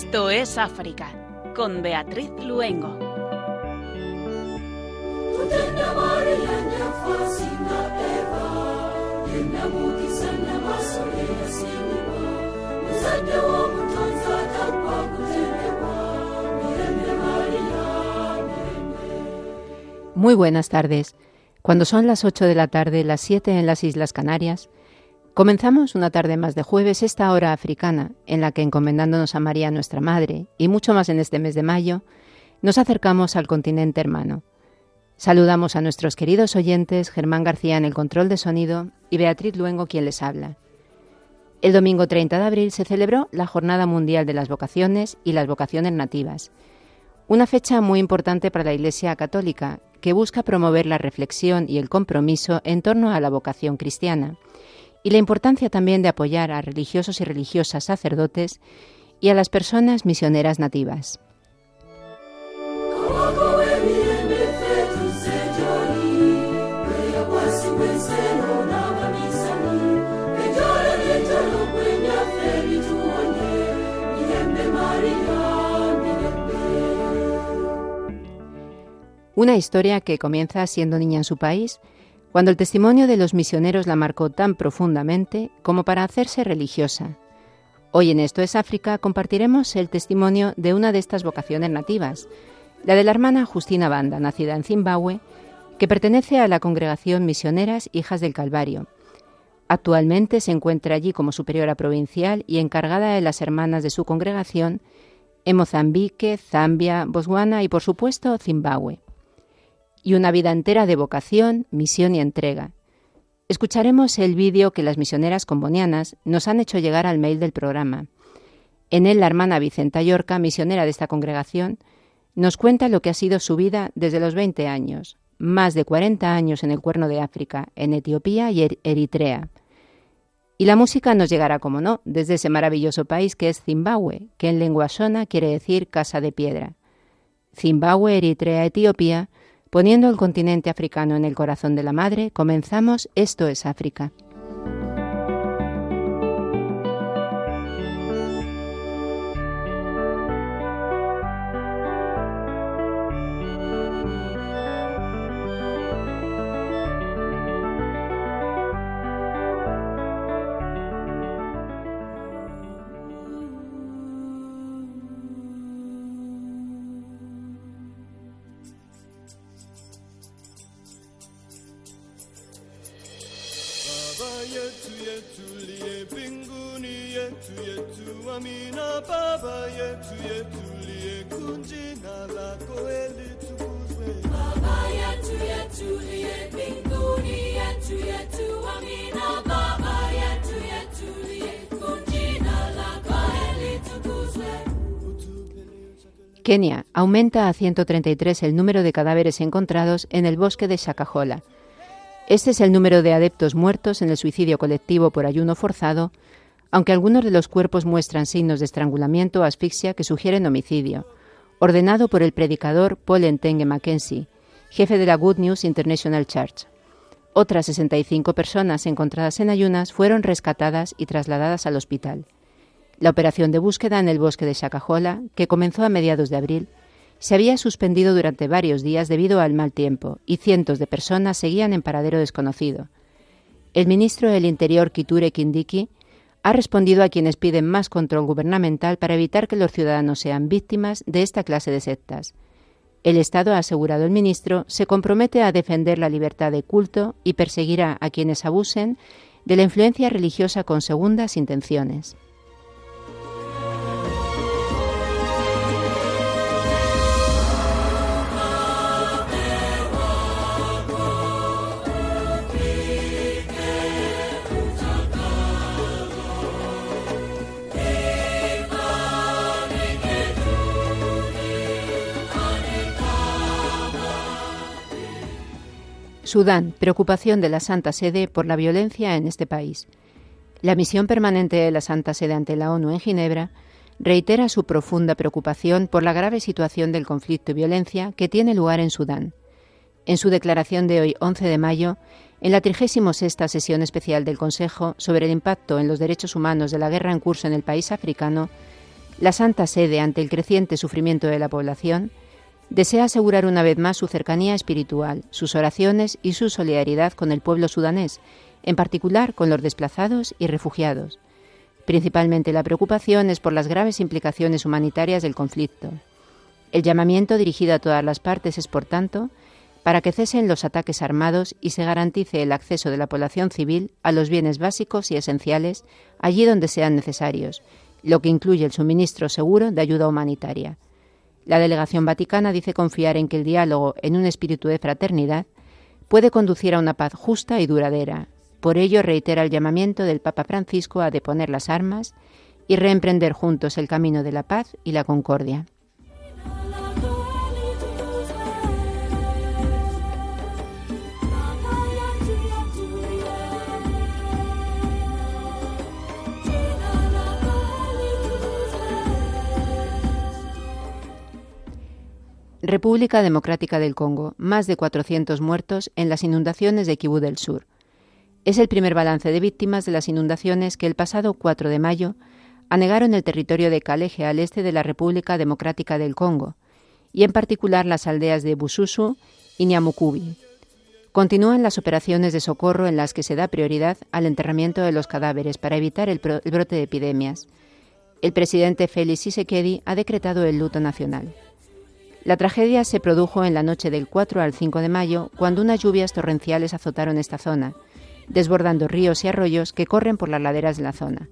Esto es África, con Beatriz Luengo. Muy buenas tardes. Cuando son las 8 de la tarde, las 7 en las Islas Canarias, comenzamos una tarde más de jueves, esta hora africana, en la que encomendándonos a María nuestra Madre, y mucho más en este mes de mayo, nos acercamos al continente hermano. Saludamos a nuestros queridos oyentes, Germán García en el control de sonido y Beatriz Luengo quien les habla. El domingo 30 de abril se celebró la Jornada Mundial de las Vocaciones y las Vocaciones Nativas, una fecha muy importante para la Iglesia Católica, que busca promover la reflexión y el compromiso en torno a la vocación cristiana, y la importancia también de apoyar a religiosos y religiosas sacerdotes y a las personas misioneras nativas. Una historia que comienza siendo niña en su país, cuando el testimonio de los misioneros la marcó tan profundamente como para hacerse religiosa. Hoy en Esto es África compartiremos el testimonio de una de estas vocaciones nativas, la de la hermana Justina Banda, nacida en Zimbabue, que pertenece a la congregación Misioneras Hijas del Calvario. Actualmente se encuentra allí como superiora provincial y encargada de las hermanas de su congregación en Mozambique, Zambia, Botswana y por supuesto Zimbabue y una vida entera de vocación, misión y entrega. Escucharemos el vídeo que las misioneras combonianas nos han hecho llegar al mail del programa. En él la hermana Vicenta Yorca, misionera de esta congregación, nos cuenta lo que ha sido su vida desde los 20 años, más de 40 años en el Cuerno de África, en Etiopía y er-, Eritrea. Y la música nos llegará, como no, desde ese maravilloso país que es Zimbabue, que en lengua shona quiere decir casa de piedra. Zimbabue, Eritrea, Etiopía Poniendo el continente africano en el corazón de la madre, comenzamos Esto es África. Kenia aumenta a 133 el número de cadáveres encontrados en el bosque de Shakahola. Este es el número de adeptos muertos en el suicidio colectivo por ayuno forzado, aunque algunos de los cuerpos muestran signos de estrangulamiento o asfixia que sugieren homicidio, ordenado por el predicador Paul Entenge Mackenzie, jefe de la Good News International Church. Otras 65 personas encontradas en ayunas fueron rescatadas y trasladadas al hospital. La operación de búsqueda en el bosque de Shakahola, que comenzó a mediados de abril, se había suspendido durante varios días debido al mal tiempo y cientos de personas seguían en paradero desconocido. El ministro del Interior, Kiture Kindiki, ha respondido a quienes piden más control gubernamental para evitar que los ciudadanos sean víctimas de esta clase de sectas. El Estado, ha asegurado el ministro, se compromete a defender la libertad de culto y perseguirá a quienes abusen de la influencia religiosa con segundas intenciones. Sudán, preocupación de la Santa Sede por la violencia en este país. La misión permanente de la Santa Sede ante la ONU en Ginebra reitera su profunda preocupación por la grave situación del conflicto y violencia que tiene lugar en Sudán. En su declaración de hoy, 11 de mayo, en la 36 sesión especial del Consejo sobre el impacto en los derechos humanos de la guerra en curso en el país africano, la Santa Sede, ante el creciente sufrimiento de la población, desea asegurar una vez más su cercanía espiritual, sus oraciones y su solidaridad con el pueblo sudanés, en particular con los desplazados y refugiados. Principalmente la preocupación es por las graves implicaciones humanitarias del conflicto. El llamamiento dirigido a todas las partes es, por tanto, para que cesen los ataques armados y se garantice el acceso de la población civil a los bienes básicos y esenciales allí donde sean necesarios, lo que incluye el suministro seguro de ayuda humanitaria. La delegación vaticana dice confiar en que el diálogo, en un espíritu de fraternidad, puede conducir a una paz justa y duradera. Por ello reitera el llamamiento del Papa Francisco a deponer las armas y reemprender juntos el camino de la paz y la concordia. República Democrática del Congo, más de 400 muertos en las inundaciones de Kibú del Sur. Es el primer balance de víctimas de las inundaciones que el pasado 4 de mayo anegaron el territorio de Kaleje al este de la República Democrática del Congo, y en particular las aldeas de Bususu y Nyamukubi. Continúan las operaciones de socorro en las que se da prioridad al enterramiento de los cadáveres para evitar el, el brote de epidemias. El presidente Félix Tshisekedi ha decretado el luto nacional. La tragedia se produjo en la noche del 4 al 5 de mayo, cuando unas lluvias torrenciales azotaron esta zona, desbordando ríos y arroyos que corren por las laderas de la zona.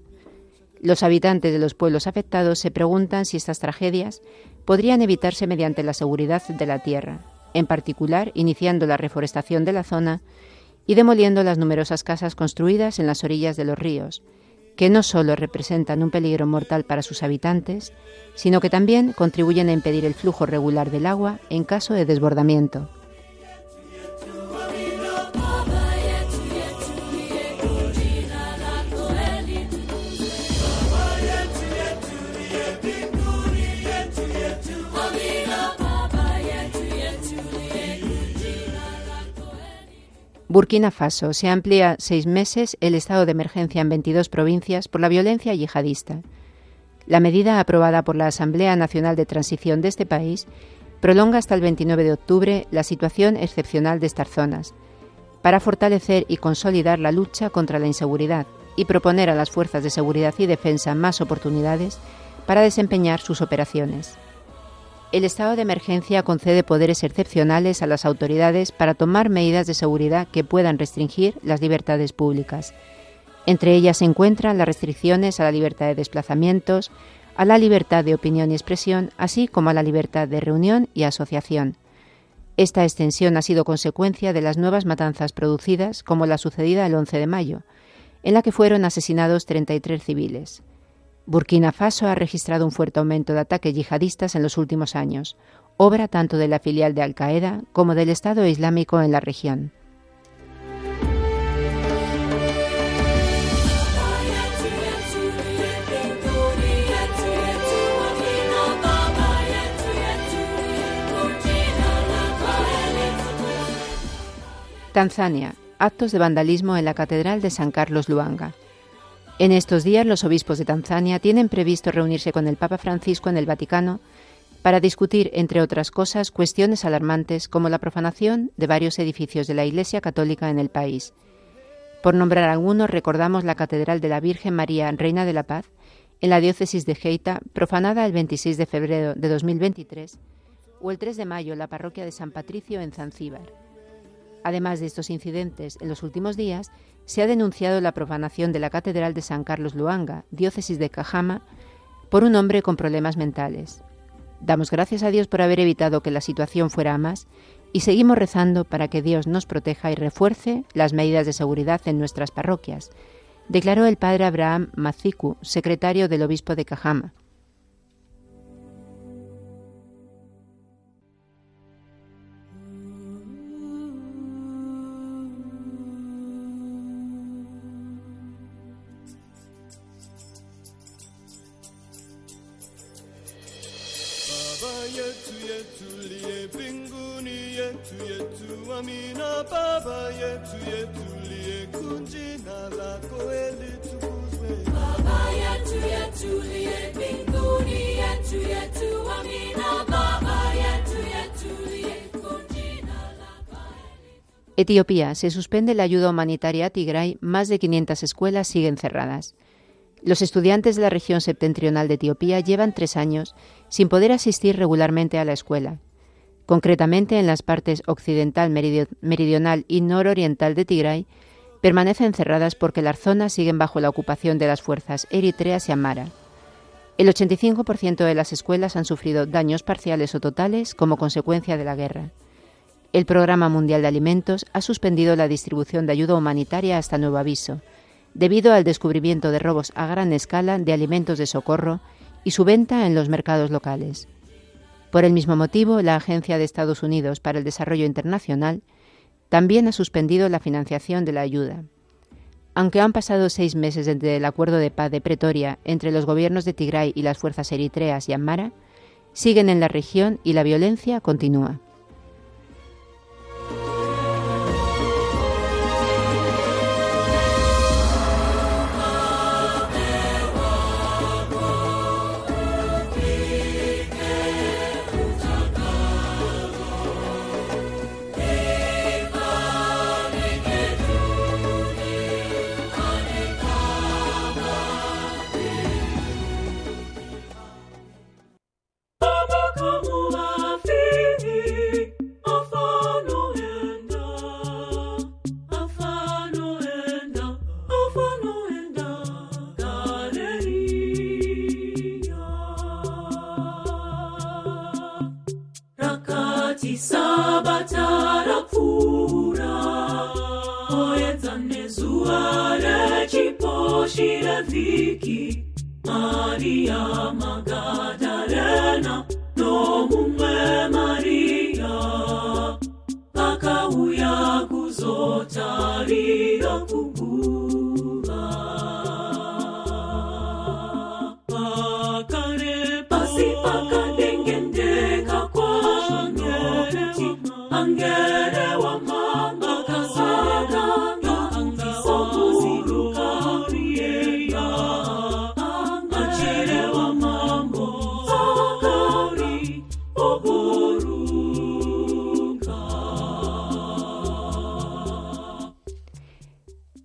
Los habitantes de los pueblos afectados se preguntan si estas tragedias podrían evitarse mediante la seguridad de la tierra, en particular iniciando la reforestación de la zona y demoliendo las numerosas casas construidas en las orillas de los ríos, que no solo representan un peligro mortal para sus habitantes, sino que también contribuyen a impedir el flujo regular del agua en caso de desbordamiento. Burkina Faso se amplía seis meses el estado de emergencia en 22 provincias por la violencia yihadista. La medida aprobada por la Asamblea Nacional de Transición de este país prolonga hasta el 29 de octubre la situación excepcional de estas zonas, para fortalecer y consolidar la lucha contra la inseguridad y proponer a las fuerzas de seguridad y defensa más oportunidades para desempeñar sus operaciones. El estado de emergencia concede poderes excepcionales a las autoridades para tomar medidas de seguridad que puedan restringir las libertades públicas. Entre ellas se encuentran las restricciones a la libertad de desplazamientos, a la libertad de opinión y expresión, así como a la libertad de reunión y asociación. Esta extensión ha sido consecuencia de las nuevas matanzas producidas, como la sucedida el 11 de mayo, en la que fueron asesinados 33 civiles. Burkina Faso ha registrado un fuerte aumento de ataques yihadistas en los últimos años, obra tanto de la filial de Al-Qaeda como del Estado Islámico en la región. Tanzania. Actos de vandalismo en la Catedral de San Carlos Luanga. En estos días los obispos de Tanzania tienen previsto reunirse con el Papa Francisco en el Vaticano para discutir, entre otras cosas, cuestiones alarmantes como la profanación de varios edificios de la Iglesia Católica en el país. Por nombrar algunos, recordamos la Catedral de la Virgen María, Reina de la Paz, en la diócesis de Geita, profanada el 26 de febrero de 2023, o el 3 de mayo la parroquia de San Patricio en Zanzíbar. Además de estos incidentes, en los últimos días se ha denunciado la profanación de la Catedral de San Carlos Luanga, diócesis de Cajama, por un hombre con problemas mentales. Damos gracias a Dios por haber evitado que la situación fuera más y seguimos rezando para que Dios nos proteja y refuerce las medidas de seguridad en nuestras parroquias, declaró el padre Abraham Maziku, secretario del obispo de Cajama. Etiopía. Se suspende la ayuda humanitaria a Tigray. Más de 500 escuelas siguen cerradas. Los estudiantes de la región septentrional de Etiopía llevan tres años sin poder asistir regularmente a la escuela. Concretamente, en las partes occidental, meridional y nororiental de Tigray, permanecen cerradas porque las zonas siguen bajo la ocupación de las fuerzas eritreas y amara. El 85% de las escuelas han sufrido daños parciales o totales como consecuencia de la guerra. El Programa Mundial de Alimentos ha suspendido la distribución de ayuda humanitaria hasta nuevo aviso, debido al descubrimiento de robos a gran escala de alimentos de socorro y su venta en los mercados locales. Por el mismo motivo, la Agencia de Estados Unidos para el Desarrollo Internacional también ha suspendido la financiación de la ayuda. Aunque han pasado seis meses desde el acuerdo de paz de Pretoria entre los gobiernos de Tigray y las fuerzas eritreas y Amara, siguen en la región y la violencia continúa.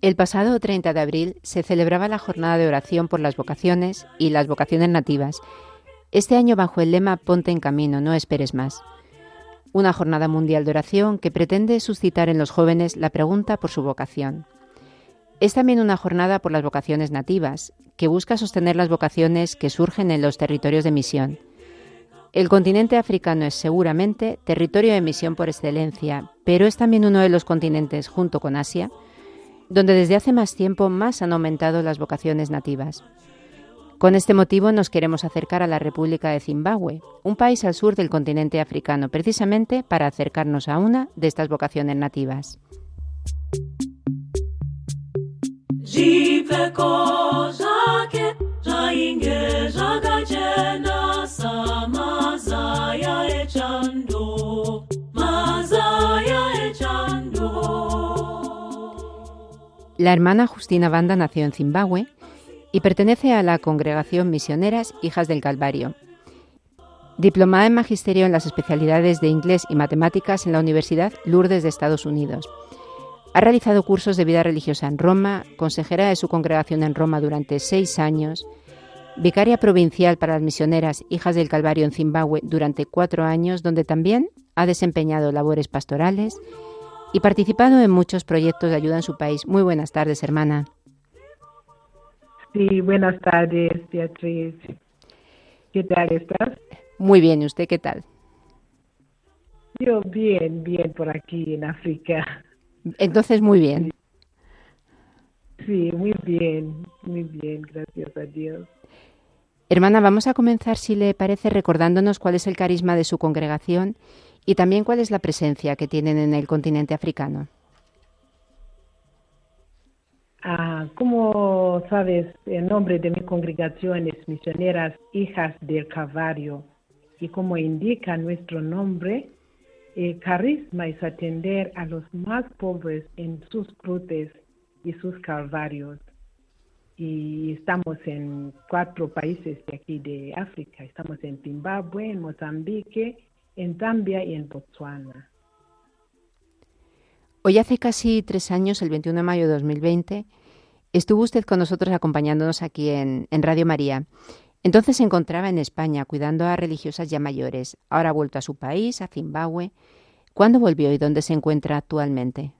El pasado 30 de abril se celebraba la jornada de oración por las vocaciones y las vocaciones nativas, este año bajo el lema Ponte en camino, no esperes más. Una jornada mundial de oración que pretende suscitar en los jóvenes la pregunta por su vocación. Es también una jornada por las vocaciones nativas, que busca sostener las vocaciones que surgen en los territorios de misión. El continente africano es seguramente territorio de misión por excelencia, pero es también uno de los continentes, junto con Asia, donde desde hace más tiempo más han aumentado las vocaciones nativas. Con este motivo nos queremos acercar a la República de Zimbabue, un país al sur del continente africano, precisamente para acercarnos a una de estas vocaciones nativas. La hermana Justina Banda nació en Zimbabue y pertenece a la congregación Misioneras Hijas del Calvario. Diplomada en Magisterio en las especialidades de Inglés y Matemáticas en la Universidad Lourdes de Estados Unidos. Ha realizado cursos de vida religiosa en Roma, consejera de su congregación en Roma durante seis años, vicaria provincial para las misioneras Hijas del Calvario en Zimbabue durante cuatro años, donde también ha desempeñado labores pastorales y participado en muchos proyectos de ayuda en su país. Muy buenas tardes, hermana. Sí, buenas tardes, Beatriz. ¿Qué tal estás? Muy bien, ¿y usted qué tal? Yo bien, bien por aquí en África. Entonces, muy bien. Sí, muy bien, muy bien, gracias a Dios. Hermana, vamos a comenzar, si le parece, recordándonos cuál es el carisma de su congregación y también cuál es la presencia que tienen en el continente africano. Ah, como sabes, el nombre de mi congregación es Misioneras Hijas del Calvario y como indica nuestro nombre, el carisma es atender a los más pobres en sus cruces y sus calvarios. Y estamos en cuatro países de aquí de África. Estamos en Zimbabue, en Mozambique, en Zambia y en Botswana. Hoy hace casi tres años, el 21 de mayo de 2020, estuvo usted con nosotros acompañándonos aquí en, Radio María. Entonces se encontraba en España cuidando a religiosas ya mayores. Ahora ha vuelto a su país, a Zimbabue. ¿Cuándo volvió y dónde se encuentra actualmente?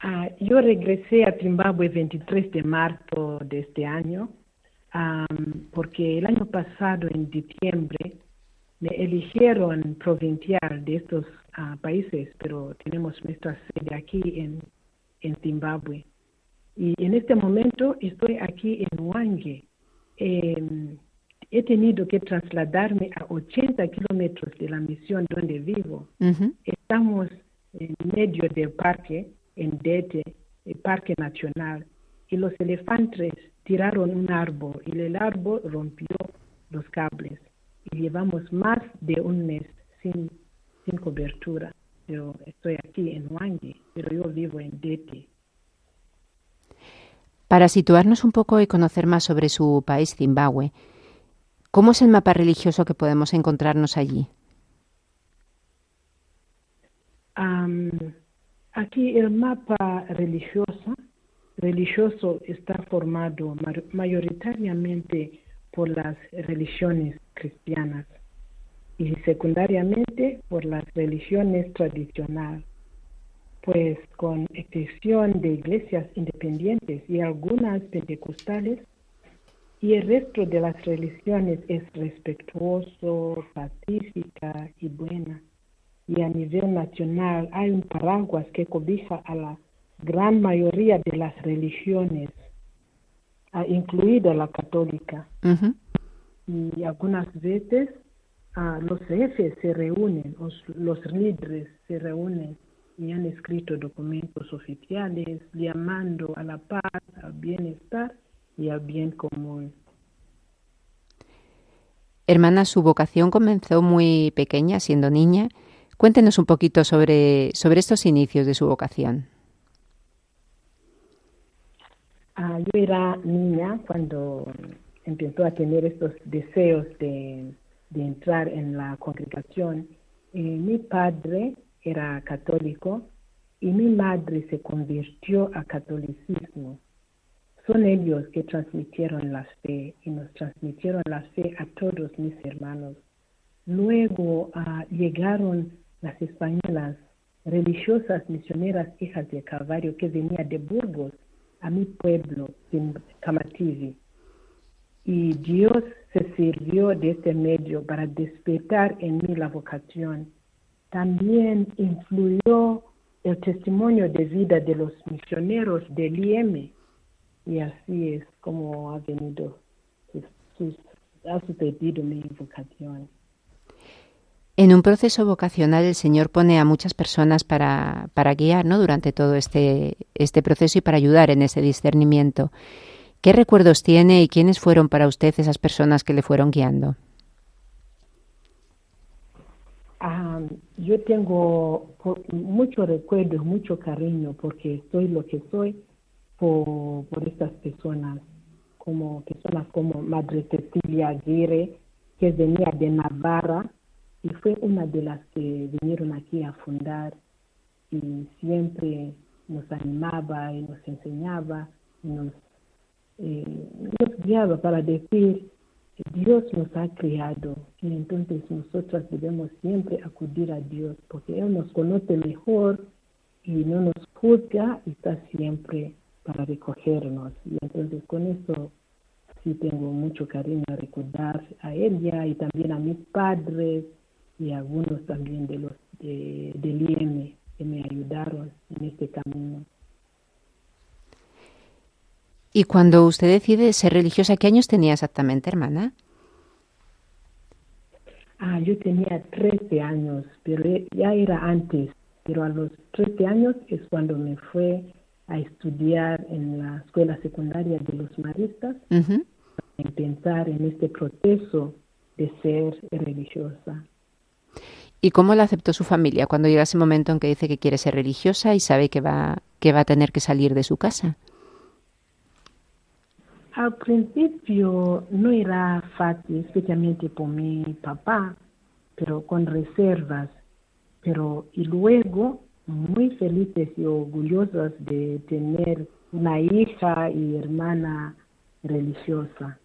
Ah, yo regresé a Zimbabue el 23 de marzo de este año porque el año pasado, en diciembre, me eligieron provincial de estos ah, países, pero tenemos nuestra sede aquí en, en Zimbabue. Y en este momento estoy aquí en Wange. Em, he tenido que trasladarme a 80 kilómetros de la misión donde vivo. Estamos en medio del parque, en Dete, el Parque Nacional, y los elefantes tiraron un árbol y el árbol rompió los cables. Y llevamos más de un mes sin, sin cobertura. Yo estoy aquí en Wangi, pero yo vivo en Dete. Para situarnos un poco y conocer más sobre su país, Zimbabue, ¿cómo es el mapa religioso que podemos encontrarnos allí? aquí el mapa religioso, religioso está formado mayoritariamente por las religiones cristianas y secundariamente por las religiones tradicionales pues con excepción de iglesias independientes y algunas pentecostales, y el resto de las religiones es respetuoso, pacífica y buena. Y a nivel nacional hay un paraguas que cobija a la gran mayoría de las religiones, incluida la católica. Y algunas veces ah, los jefes se reúnen, los líderes se reúnen y han escrito documentos oficiales llamando a la paz, al bienestar y al bien común. Hermana, su vocación comenzó muy pequeña, siendo niña. Cuéntenos un poquito sobre, sobre estos inicios de su vocación. Ah, yo era niña cuando empezó a tener estos deseos de, entrar en la congregación. Eh, mi padre era católico y mi madre se convirtió a catolicismo. Son ellos que transmitieron la fe y nos transmitieron la fe a todos mis hermanos. Luego ah, llegaron las españolas, religiosas misioneras hijas de Calvario que venían de Burgos a mi pueblo, Camativi. Y Dios se sirvió de este medio para despertar en mí la vocación también influyó el testimonio de vida de los misioneros del IEM y así es como ha venido, ha sucedido mi vocación. En un proceso vocacional el Señor pone a muchas personas para, para guiar ¿no? durante todo este, este proceso y para ayudar en ese discernimiento. ¿Qué recuerdos tiene y quiénes fueron para usted esas personas que le fueron guiando? yo tengo mucho recuerdo, mucho cariño porque soy lo que soy por, estas personas, como personas como Madre Cecilia Aguirre, que venía de Navarra y fue una de las que vinieron aquí a fundar y siempre nos animaba y nos enseñaba y nos, eh, nos guiaba para decir Dios nos ha creado y entonces nosotros debemos siempre acudir a Dios porque Él nos conoce mejor y no nos juzga y está siempre para recogernos. Y entonces con eso sí tengo mucho cariño a recordar a ella y también a mis padres y a algunos también de los de, del IEM que me ayudaron en este camino. Y cuando usted decide ser religiosa, ¿qué años tenía exactamente, hermana? Ah, yo tenía 13 años, pero ya era antes. Pero a los 13 años es cuando me fue a estudiar en la escuela secundaria de los maristas, en pensar en este proceso de ser religiosa. ¿Y cómo la aceptó su familia cuando llega ese momento en que dice que quiere ser religiosa y sabe que va, que va a tener que salir de su casa? Al principio no era fácil, especialmente por mi papá, pero con reservas. Pero y luego muy felices y orgullosas de tener una hija y hermana religiosa.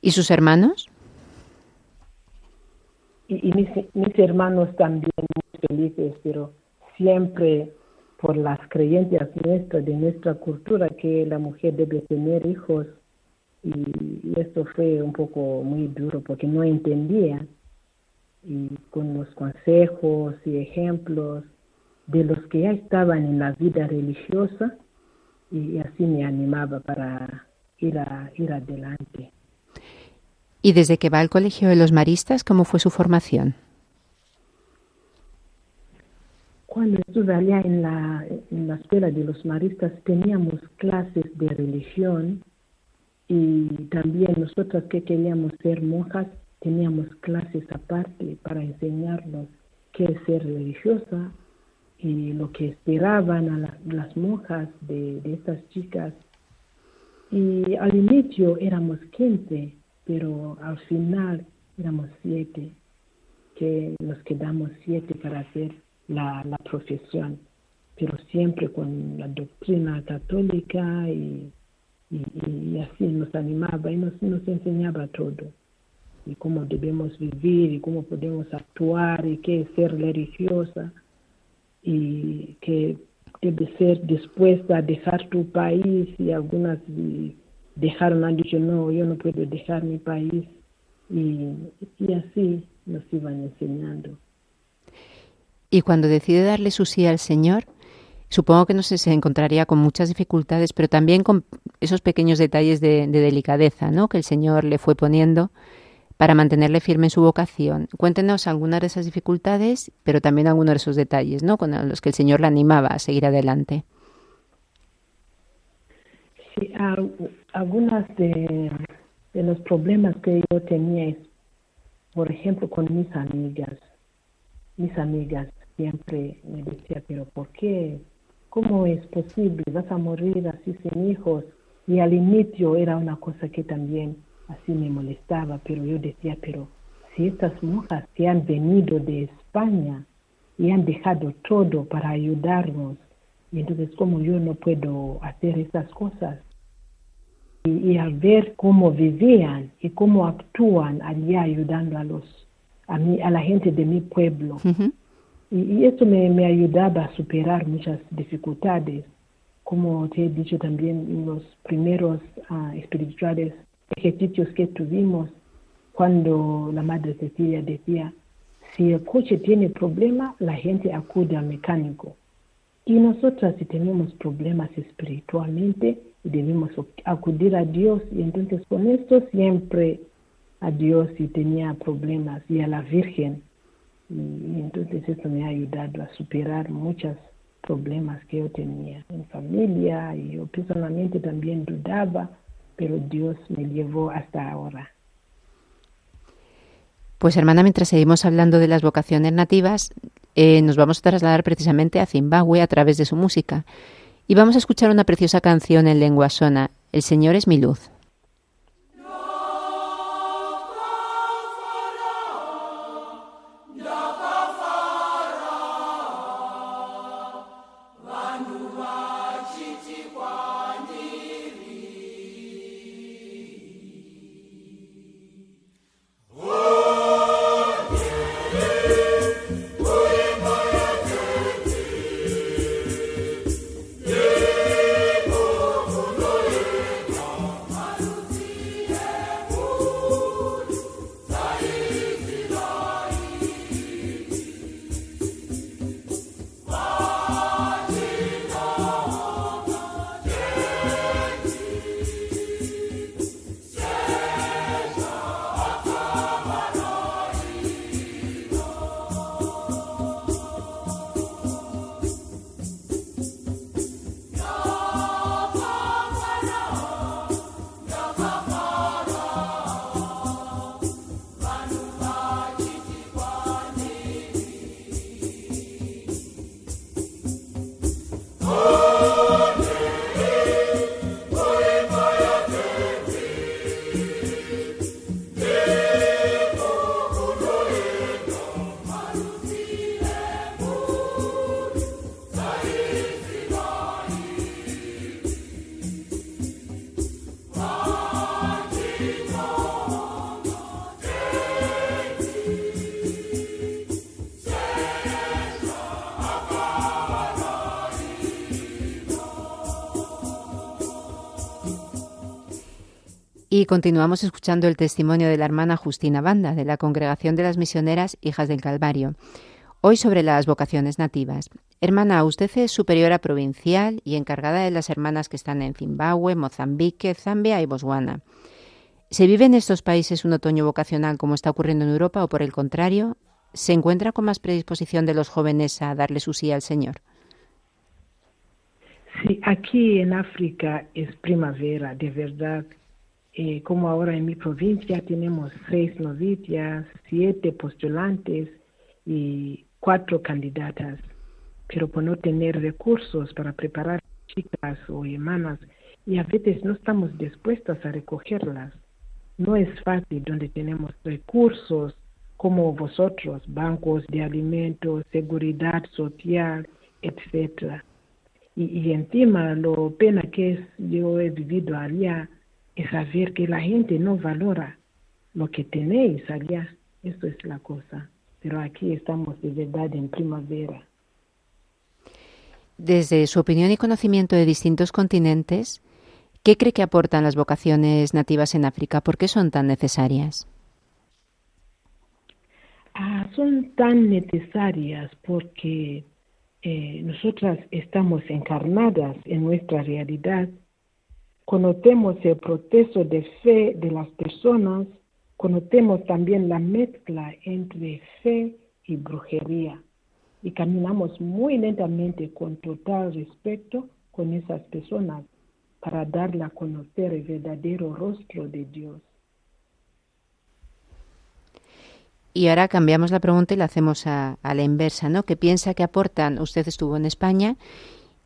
¿Y sus hermanos? Y, mis, mis, hermanos también muy felices, pero siempre por las creencias nuestras, de nuestra cultura, que la mujer debe tener hijos. Y, esto fue un poco muy duro porque no entendía. Y con los consejos y ejemplos de los que ya estaban en la vida religiosa, y así me animaba para ir, a, ir adelante. ¿Y desde que va al colegio de los maristas, cómo fue su formación? Cuando estuve allá en la, en la escuela de los maristas teníamos clases de religión y también nosotras que queríamos ser monjas teníamos clases aparte para enseñarnos qué es ser religiosa y lo que esperaban a las monjas de, de estas chicas. Y al inicio éramos 15 pero al final éramos siete, que nos quedamos siete para hacer la, la profesión, pero siempre con la doctrina católica y, y, así nos animaba y nos, nos enseñaba todo y cómo debemos vivir y cómo podemos actuar y qué es ser religiosa y que debe ser dispuesta a dejar tu país y algunas dejaron, han dicho, no, yo no puedo dejar mi país. Y, y así nos iban enseñando. Y cuando decide darle su sí al Señor, supongo que no se encontraría con muchas dificultades, pero también con esos pequeños detalles de, de, delicadeza ¿no? que el Señor le fue poniendo para mantenerle firme en su vocación. Cuéntenos algunas de esas dificultades, pero también algunos de esos detalles ¿no? con los que el Señor le animaba a seguir adelante. Sí, algunas de, los problemas que yo tenía por ejemplo, con mis amigas. Mis amigas siempre me decían, pero ¿por qué? ¿Cómo es posible? ¿Vas a morir así sin hijos? Y al inicio era una cosa que también así me molestaba, pero yo decía, pero si estas monjas se han venido de España y han dejado todo para ayudarnos, y entonces como yo no puedo hacer esas cosas, y, al ver cómo vivían y cómo actúan allá ayudando a los a, mí, a la gente de mi pueblo. Y, y, eso me, me, ayudaba a superar muchas dificultades. Como te he dicho también, los primeros uh, espirituales ejercicios que tuvimos, cuando la Madre Cecilia decía, si el coche tiene problema, la gente acude al mecánico. Y nosotras si tenemos problemas espiritualmente, debemos acudir a Dios y entonces con esto siempre a Dios si tenía problemas y a la Virgen. Y, entonces esto me ha ayudado a superar muchos problemas que yo tenía en familia y yo personalmente también dudaba, pero Dios me llevó hasta ahora. Pues hermana, mientras seguimos hablando de las vocaciones nativas, eh, nos vamos a trasladar precisamente a Zimbabue a través de su música. Y vamos a escuchar una preciosa canción en lengua sona, El Señor es mi luz. Y continuamos escuchando el testimonio de la hermana Justina Banda, de la Congregación de las Misioneras Hijas del Calvario. Hoy sobre las vocaciones nativas. Hermana, usted es superiora provincial y encargada de las hermanas que están en Zimbabue, Mozambique, Zambia y Botswana. ¿Se vive en estos países un otoño vocacional como está ocurriendo en Europa o por el contrario, se encuentra con más predisposición de los jóvenes a darle su sí al Señor? Sí, aquí en África es primavera, de verdad. Eh, como ahora en mi provincia tenemos seis novicias, siete postulantes y cuatro candidatas, pero por no tener recursos para preparar chicas o hermanas, y a veces no estamos dispuestas a recogerlas. No es fácil donde tenemos recursos como vosotros, bancos de alimentos, seguridad social, etcétera. Y, y encima lo pena que es, yo he vivido allá, es saber que la gente no valora lo que tenéis allá. Eso es la cosa. Pero aquí estamos de verdad en primavera. Desde su opinión y conocimiento de distintos continentes, ¿qué cree que aportan las vocaciones nativas en África? ¿Por qué son tan necesarias? Ah, son tan necesarias porque eh, nosotras estamos encarnadas en nuestra realidad conocemos el proceso de fe de las personas, conocemos también la mezcla entre fe y brujería y caminamos muy lentamente con total respeto con esas personas para darle a conocer el verdadero rostro de Dios. Y ahora cambiamos la pregunta y la hacemos a, a la inversa, ¿no? ¿Qué piensa que aportan? Usted estuvo en España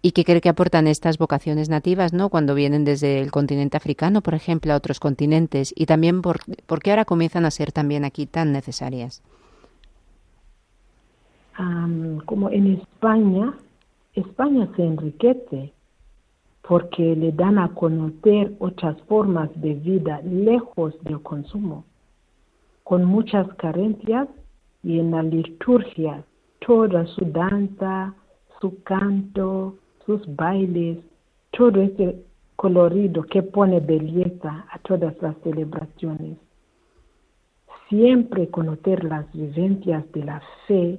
¿Y qué cree que aportan estas vocaciones nativas, ¿no? Cuando vienen desde el continente africano, por ejemplo, a otros continentes, y también por, qué ahora comienzan a ser también aquí tan necesarias. como en España, España se enriquece porque le dan a conocer otras formas de vida lejos del consumo, con muchas carencias y en la liturgia toda su danza, su canto, sus bailes, todo ese colorido que pone belleza a todas las celebraciones. Siempre conocer las vivencias de la fe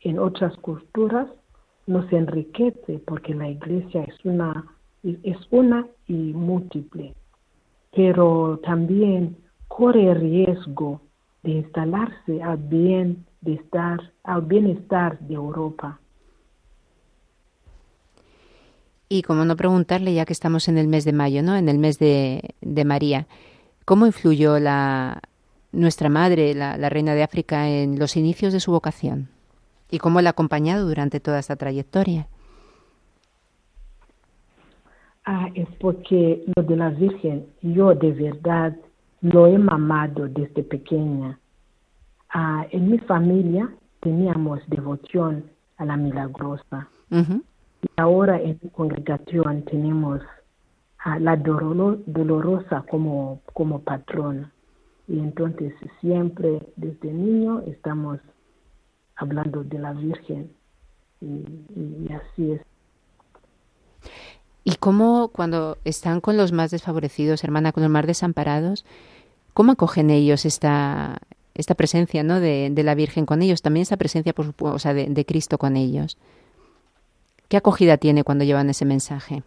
en otras culturas nos enriquece porque la iglesia es una, es una y múltiple, pero también corre riesgo de instalarse al bien de estar, al bienestar de Europa Y como no preguntarle, ya que estamos en el mes de mayo, ¿no? En el mes de, María, ¿cómo influyó la, nuestra madre, la, reina de África, en los inicios de su vocación? ¿Y cómo la ha acompañado durante toda esta trayectoria? Ah, es porque lo de la Virgen, yo de verdad lo he mamado desde pequeña. Ah, en mi familia teníamos devoción a la milagrosa. Y ahora en mi congregación tenemos a la dolorosa como, como patrona. Y entonces siempre desde niño estamos hablando de la Virgen. Y, así es. ¿Y cómo cuando están con los más desfavorecidos, hermana, con los más desamparados, cómo acogen ellos esta, esta presencia ¿no? de, la Virgen con ellos? También esta presencia, por supuesto, o sea, de Cristo con ellos. ¿Qué acogida tiene cuando llevan ese mensaje?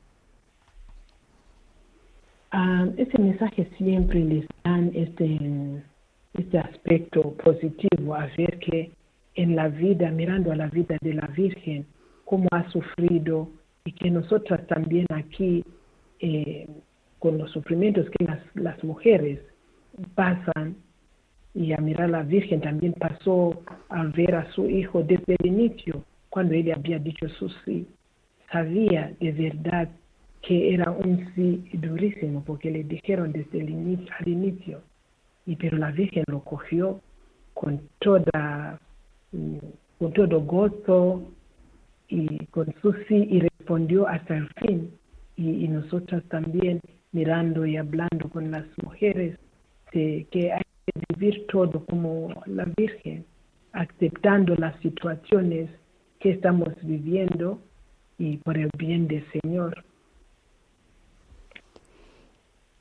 Ah, ese mensaje siempre les dan este, este aspecto positivo, a ver que en la vida, mirando a la vida de la Virgen, cómo ha sufrido y que nosotras también aquí, eh, con los sufrimientos que las, las mujeres pasan, y a mirar a la Virgen también pasó a ver a su hijo desde el inicio, cuando él había dicho su sí, sabía de verdad que era un sí durísimo, porque le dijeron desde el inicio, al inicio, y pero la Virgen lo cogió con toda, mm, con todo gozo y con su sí y respondió hasta el fin. Y, y nosotras también mirando y hablando con las mujeres de que hay que vivir todo como la Virgen, aceptando las situaciones que estamos viviendo y por el bien del Señor.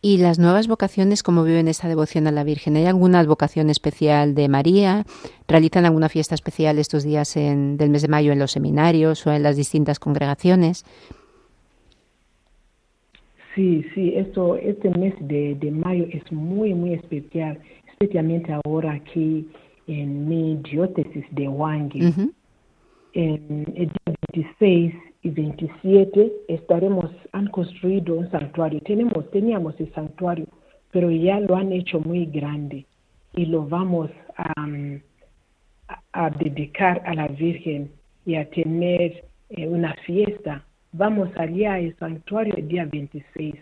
¿Y las nuevas vocaciones, cómo viven esta devoción a la Virgen? ¿Hay alguna vocación especial de María? ¿Realizan alguna fiesta especial estos días en, del mes de mayo en los seminarios o en las distintas congregaciones? Sí, sí, esto, este mes de, de mayo es muy, muy especial, especialmente ahora aquí en mi diócesis de Wangi. En el día 26 y 27 estaremos, han construido un santuario. Tenemos, teníamos el santuario, pero ya lo han hecho muy grande y lo vamos a, dedicar a la Virgen y a tener eh, una fiesta. Vamos allá al santuario el día 26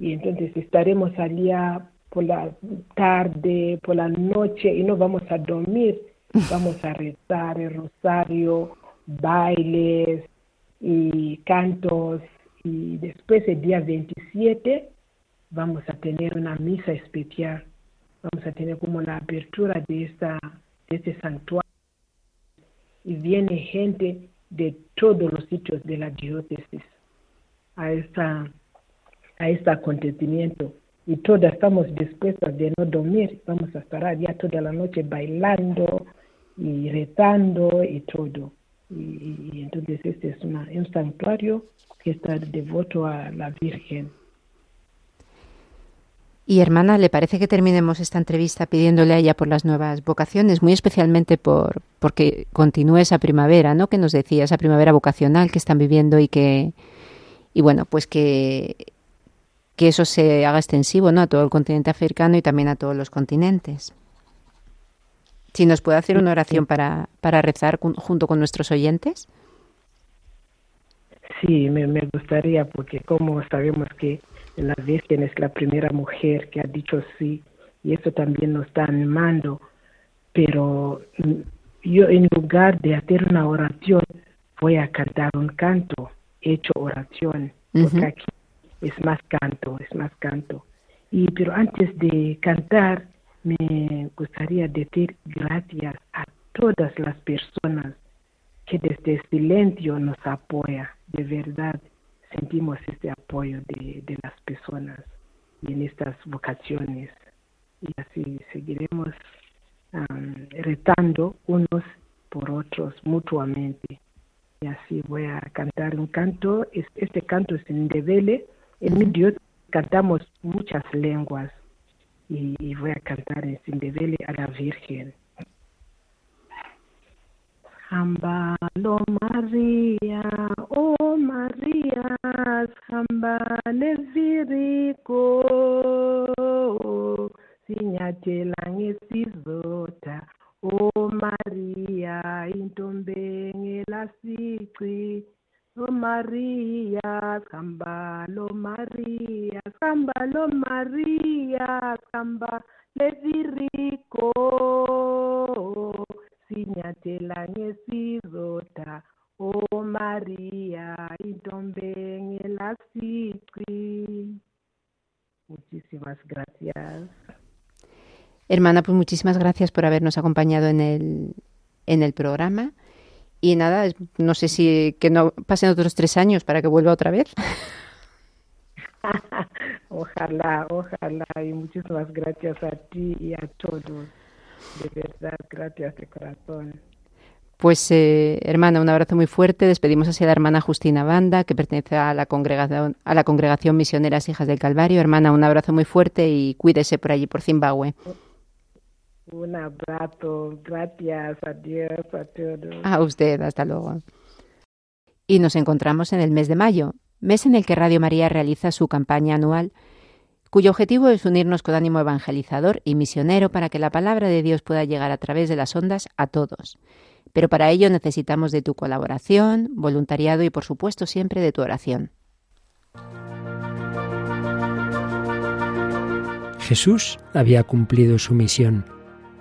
y entonces estaremos allá por la tarde, por la noche y no vamos a dormir. Vamos a rezar el rosario, bailes, y cantos y después el día 27 vamos a tener una misa especial. Vamos a tener como la apertura de, esta, de este santuario y viene gente de todos los sitios de la diócesis a, esta, a este acontecimiento. Y todas estamos dispuestas de no dormir. Vamos a estar allá toda la noche bailando y retando y todo. Y, entonces este es un santuario que está devoto a la Virgen. Y hermana, ¿le parece que terminemos esta entrevista pidiéndole a ella por las nuevas vocaciones, muy especialmente por porque continúe esa primavera, ¿no? Que nos decía esa primavera vocacional que están viviendo y que y bueno, pues que que eso se haga extensivo, ¿no? A todo el continente africano y también a todos los continentes. Si nos puede hacer una oración para, para rezar junto con nuestros oyentes. Sí, me, me, gustaría, porque como sabemos que la Virgen es la primera mujer que ha dicho sí, y eso también nos está animando, pero mm, yo en lugar de hacer una oración, voy a cantar un canto, hecho oración, porque aquí es más canto, es más canto. Y pero antes de cantar, me gustaría decir gracias a todas las personas que desde el silencio nos apoya. De verdad, sentimos este apoyo de, las personas en estas vocaciones. Y así seguiremos retando unos por otros mutuamente. Y así voy a cantar un canto. Este canto es en Debele. En mi Dios cantamos muchas lenguas y, voy a cantar en Sindebele a la Virgen. Hambalo María, oh María, hambale viriko, sinyathela ngesizotha, oh María, intombe ngelasici, oh María, lo María, lo María, samba leviriko, sinyathela ngesizotha, oh María, intombe ngelasici. Muchísimas gracias. Hermana, pues muchísimas gracias por habernos acompañado en el, en el programa. Y nada, no sé si que no pasen otros tres años para que vuelva otra vez. ojalá, ojalá. Y muchísimas gracias a ti y a todos. De verdad, gracias de corazón. Pues, eh, hermana, un abrazo muy fuerte. Despedimos así a la hermana Justina Banda, que pertenece a la congregación, a la congregación Misioneras Hijas del Calvario. Hermana, un abrazo muy fuerte y cuídese por allí, por Zimbabue. Un abrazo, gracias, adiós a todos. A usted, hasta luego. Y nos encontramos en el mes de mayo, mes en el que Radio María realiza su campaña anual, cuyo objetivo es unirnos con ánimo evangelizador y misionero para que la palabra de Dios pueda llegar a través de las ondas a todos. Pero para ello necesitamos de tu colaboración, voluntariado y por supuesto siempre de tu oración. Jesús había cumplido su misión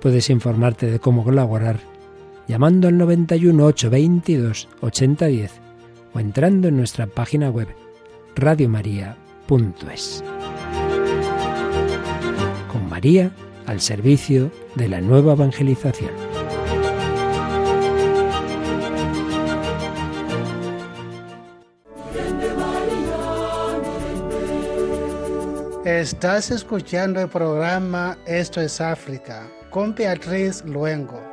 Puedes informarte de cómo colaborar llamando al 91 822 8010 o entrando en nuestra página web radiomaria.es. Con María al servicio de la nueva evangelización. Estás escuchando el programa Esto es África con Beatriz Luengo.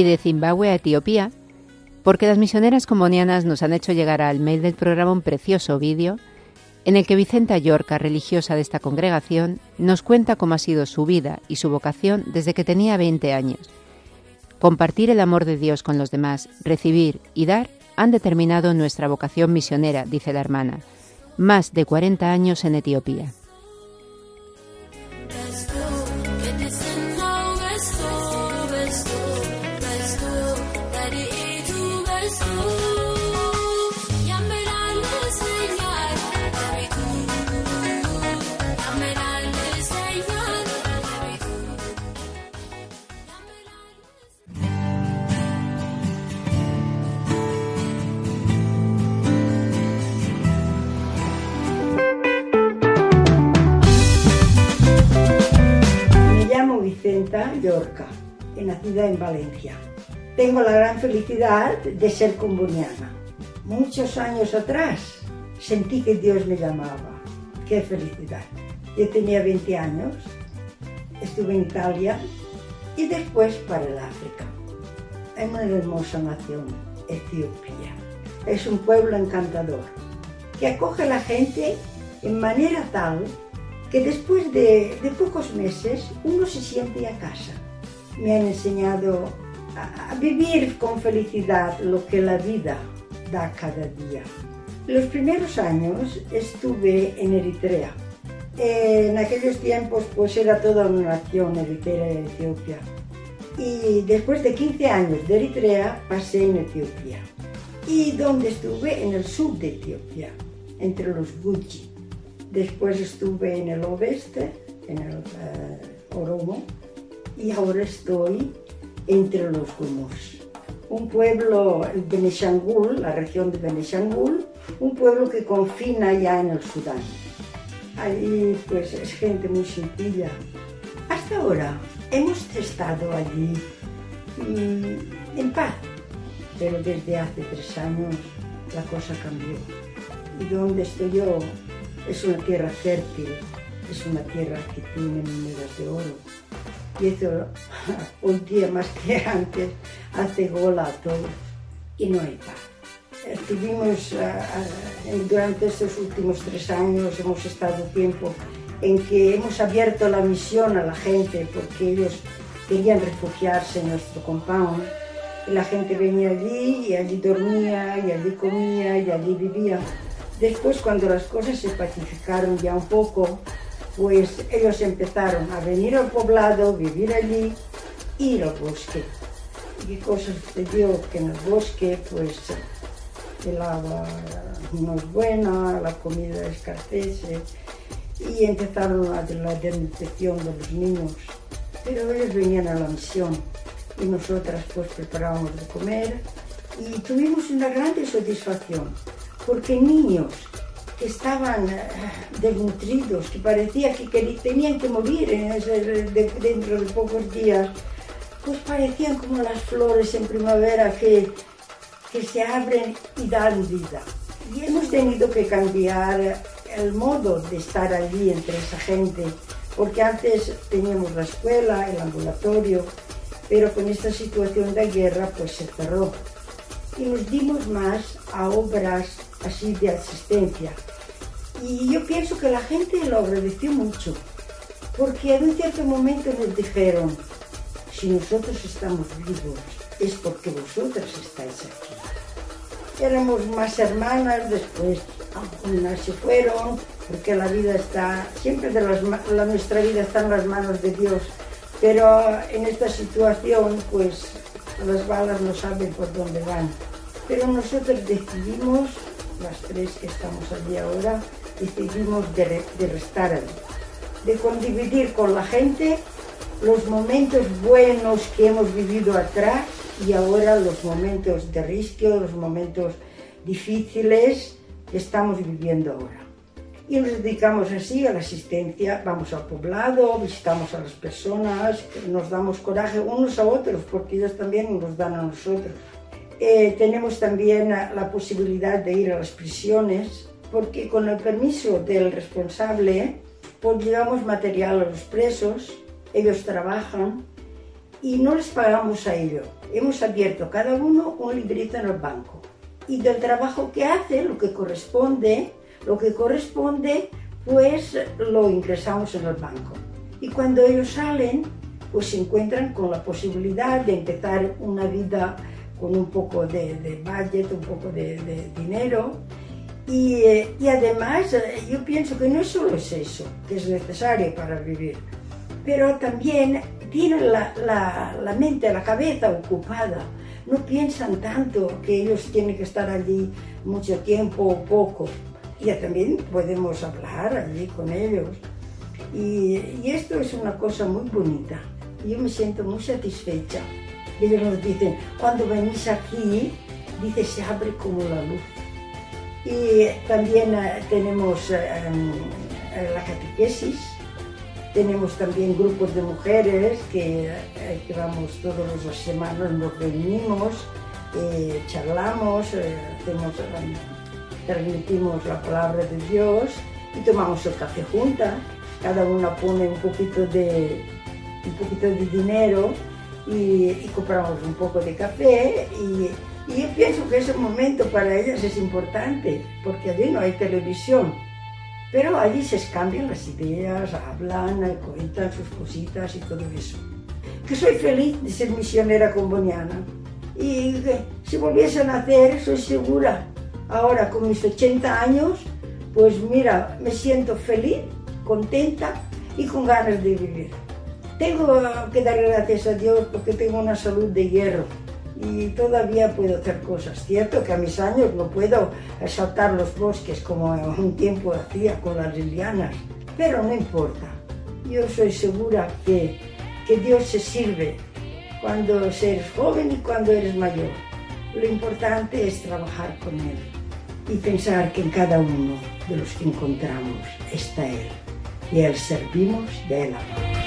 Y de Zimbabue a Etiopía, porque las misioneras combonianas nos han hecho llegar al mail del programa un precioso vídeo en el que Vicenta Yorca, religiosa de esta congregación, nos cuenta cómo ha sido su vida y su vocación desde que tenía 20 años. Compartir el amor de Dios con los demás, recibir y dar han determinado nuestra vocación misionera, dice la hermana. Más de 40 años en Etiopía. Vicenta Llorca, nacida en Valencia. Tengo la gran felicidad de ser comboniana. Muchos años atrás sentí que Dios me llamaba. ¡Qué felicidad! Yo tenía 20 años, estuve en Italia y después para el África. Es una hermosa nación, Etiopía. Es un pueblo encantador que acoge a la gente en manera tal que después de, pocos meses uno se siente a casa. Me han enseñado a, vivir con felicidad lo que la vida da cada día. Los primeros años estuve en Eritrea. En aquellos tiempos pues era toda una nación Eritrea y Etiopía. Y después de 15 años de Eritrea pasé en Etiopía. ¿Y dónde estuve? En el sur de Etiopía, entre los Gucci. Después estuve en el oeste, en el uh, Oromo, y ahora estoy entre los Gumos. Un pueblo, Benishangul, la región de Benishangul, un pueblo que confina ya en el Sudán. Allí pues es gente muy sencilla. Hasta ahora hemos estado allí mm, en paz, pero desde hace tres años la cosa cambió. ¿Y dónde estoy yo? Es una tierra fértil, es una tierra que tiene mineras de oro, y eso un día más que antes hace gola a todos y no hay paz. Estuvimos durante estos últimos tres años, hemos estado tiempo en que hemos abierto la misión a la gente porque ellos querían refugiarse en nuestro compound y la gente venía allí y allí dormía y allí comía y allí vivía. Después cuando las cosas se pacificaron ya un poco, pues ellos empezaron a venir al poblado, vivir allí, ir al bosque. ¿Y qué cosa sucedió? Que en el bosque, pues el agua no es buena, la comida escasece y empezaron la desnutrición de los niños. Pero ellos venían a la misión y nosotras pues preparábamos de comer y tuvimos una gran satisfacción porque niños que estaban eh, desnutridos, que parecía que tenían que morir dentro de pocos días, pues parecían como las flores en primavera que, que se abren y dan vida. Y hemos tenido que cambiar el modo de estar allí entre esa gente, porque antes teníamos la escuela, el ambulatorio, pero con esta situación de guerra pues se cerró. Y nos dimos más a obras así de asistencia. Y yo pienso que la gente lo agradeció mucho, porque en un cierto momento nos dijeron, si nosotros estamos vivos es porque vosotras estáis aquí. Éramos más hermanas, después algunas se fueron, porque la vida está, siempre de la, nuestra vida está en las manos de Dios, pero en esta situación pues las balas no saben por dónde van. Pero nosotros decidimos, las tres que estamos allí ahora, decidimos de, restar allí, de condividir con la gente los momentos buenos que hemos vivido atrás y ahora los momentos de riesgo, los momentos difíciles que estamos viviendo ahora. Y nos dedicamos así a la asistencia, vamos al poblado, visitamos a las personas, nos damos coraje unos a otros, porque ellos también nos dan a nosotros. Eh, tenemos también la posibilidad de ir a las prisiones, porque con el permiso del responsable, pues llevamos material a los presos, ellos trabajan y no les pagamos a ellos. Hemos abierto cada uno un librito en el banco y del trabajo que hace, lo que corresponde, lo que corresponde, pues lo ingresamos en el banco. Y cuando ellos salen, pues se encuentran con la posibilidad de empezar una vida con un poco de, de budget, un poco de, de dinero. Y, eh, y, además eh, yo pienso que no solo es eso que es necesario para vivir, pero también tienen la, la, la mente, la cabeza ocupada no piensan tanto que ellos tienen que estar allí mucho tiempo o poco. Y también podemos hablar allí con ellos. Y, esto es una cosa muy bonita. Yo me siento muy satisfecha. Ellos nos dicen, cuando venís aquí, dice, se abre como la luz. Y también uh, tenemos uh, la catequesis, tenemos también grupos de mujeres que, eh, que vamos todas las semanas, nos reunimos, eh, charlamos, eh, hacemos, transmitimos la palabra de Dios y tomamos el café juntas. Cada una pone un poquito de, un poquito de dinero y, y compramos un poco de café y, y yo pienso que ese momento para ellas es importante porque allí no hay televisión pero allí se cambian las ideas, hablan, cuentan sus cositas y todo eso. Que soy feliz de ser misionera comboniana. Y que si volviese a nacer, soy segura, ahora con mis 80 años, pues mira, me siento feliz, contenta y con ganas de vivir. Tengo que dar gracias a Dios porque tengo una salud de hierro y todavía puedo hacer cosas. Cierto que a mis años no puedo saltar los bosques como un tiempo hacía con las lilianas, pero no importa. Yo soy segura que, que Dios se sirve cuando eres joven y cuando eres mayor. Lo importante es trabajar con Él y pensar que en cada uno de los que encontramos está Él y Él servimos de Él amor.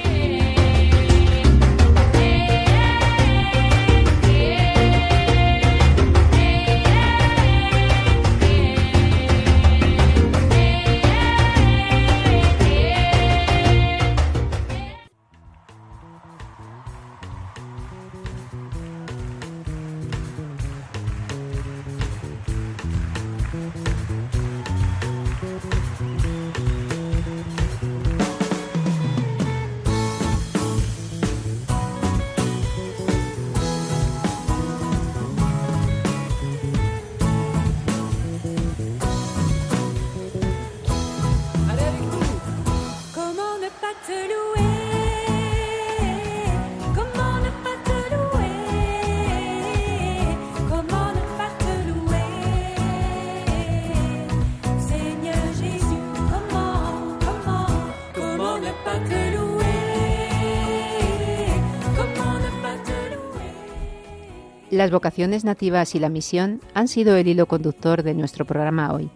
Las vocaciones nativas y la misión han sido el hilo conductor de nuestro programa hoy.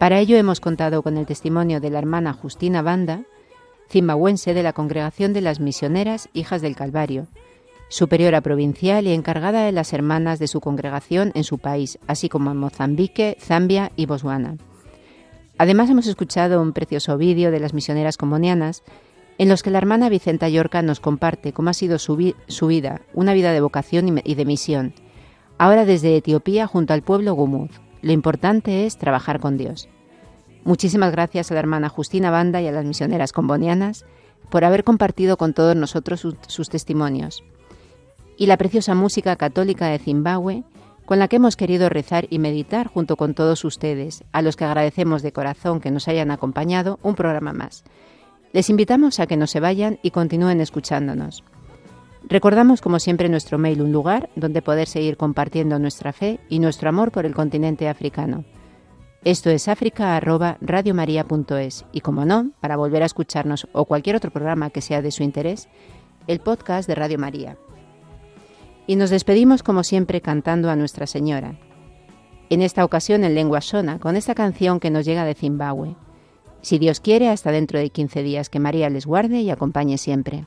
Para ello hemos contado con el testimonio de la hermana Justina Banda, zimbabuense de la Congregación de las Misioneras Hijas del Calvario, superiora provincial y encargada de las hermanas de su congregación en su país, así como en Mozambique, Zambia y Botswana. Además hemos escuchado un precioso vídeo de las misioneras comunianas en los que la hermana Vicenta Yorca nos comparte cómo ha sido su, vida, una vida de vocación y de misión, ahora desde Etiopía junto al pueblo Gumuz. Lo importante es trabajar con Dios. Muchísimas gracias a la hermana Justina Banda y a las misioneras combonianas por haber compartido con todos nosotros sus testimonios. Y la preciosa música católica de Zimbabue, con la que hemos querido rezar y meditar junto con todos ustedes, a los que agradecemos de corazón que nos hayan acompañado un programa más. Les invitamos a que no se vayan y continúen escuchándonos. Recordamos como siempre nuestro mail, un lugar donde poder seguir compartiendo nuestra fe y nuestro amor por el continente africano. Esto es africa@radiomaria.es y como no, para volver a escucharnos o cualquier otro programa que sea de su interés, el podcast de Radio María. Y nos despedimos como siempre cantando a Nuestra Señora. En esta ocasión en lengua shona, con esta canción que nos llega de Zimbabue. Si Dios quiere, hasta dentro de 15 días, que María les guarde y acompañe siempre.